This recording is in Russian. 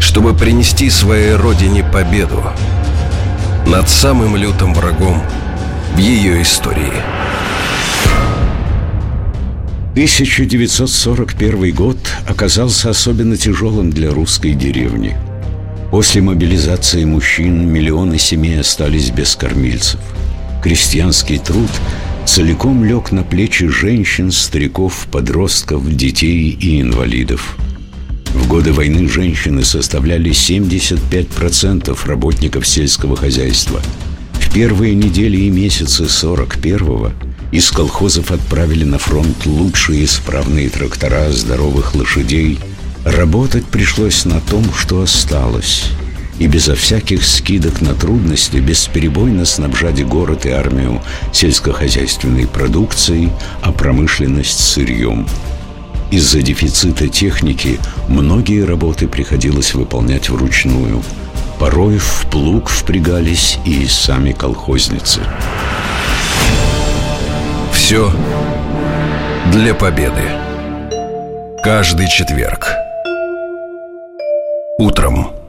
чтобы принести своей родине победу над самым лютым врагом в ее истории. 1941 год оказался особенно тяжелым для русской деревни. После мобилизации мужчин миллионы семей остались без кормильцев. Крестьянский труд целиком лег на плечи женщин, стариков, подростков, детей и инвалидов – годы войны женщины составляли 75% работников сельского хозяйства. В первые недели и месяцы 41-го из колхозов отправили на фронт лучшие исправные трактора, здоровых лошадей. Работать пришлось на том, что осталось. И безо всяких скидок на трудности бесперебойно снабжать город и армию сельскохозяйственной продукцией, а промышленность сырьем – из-за дефицита техники многие работы приходилось выполнять вручную. Порой в плуг впрягались и сами колхозницы. Все для победы. Каждый четверг. Утром.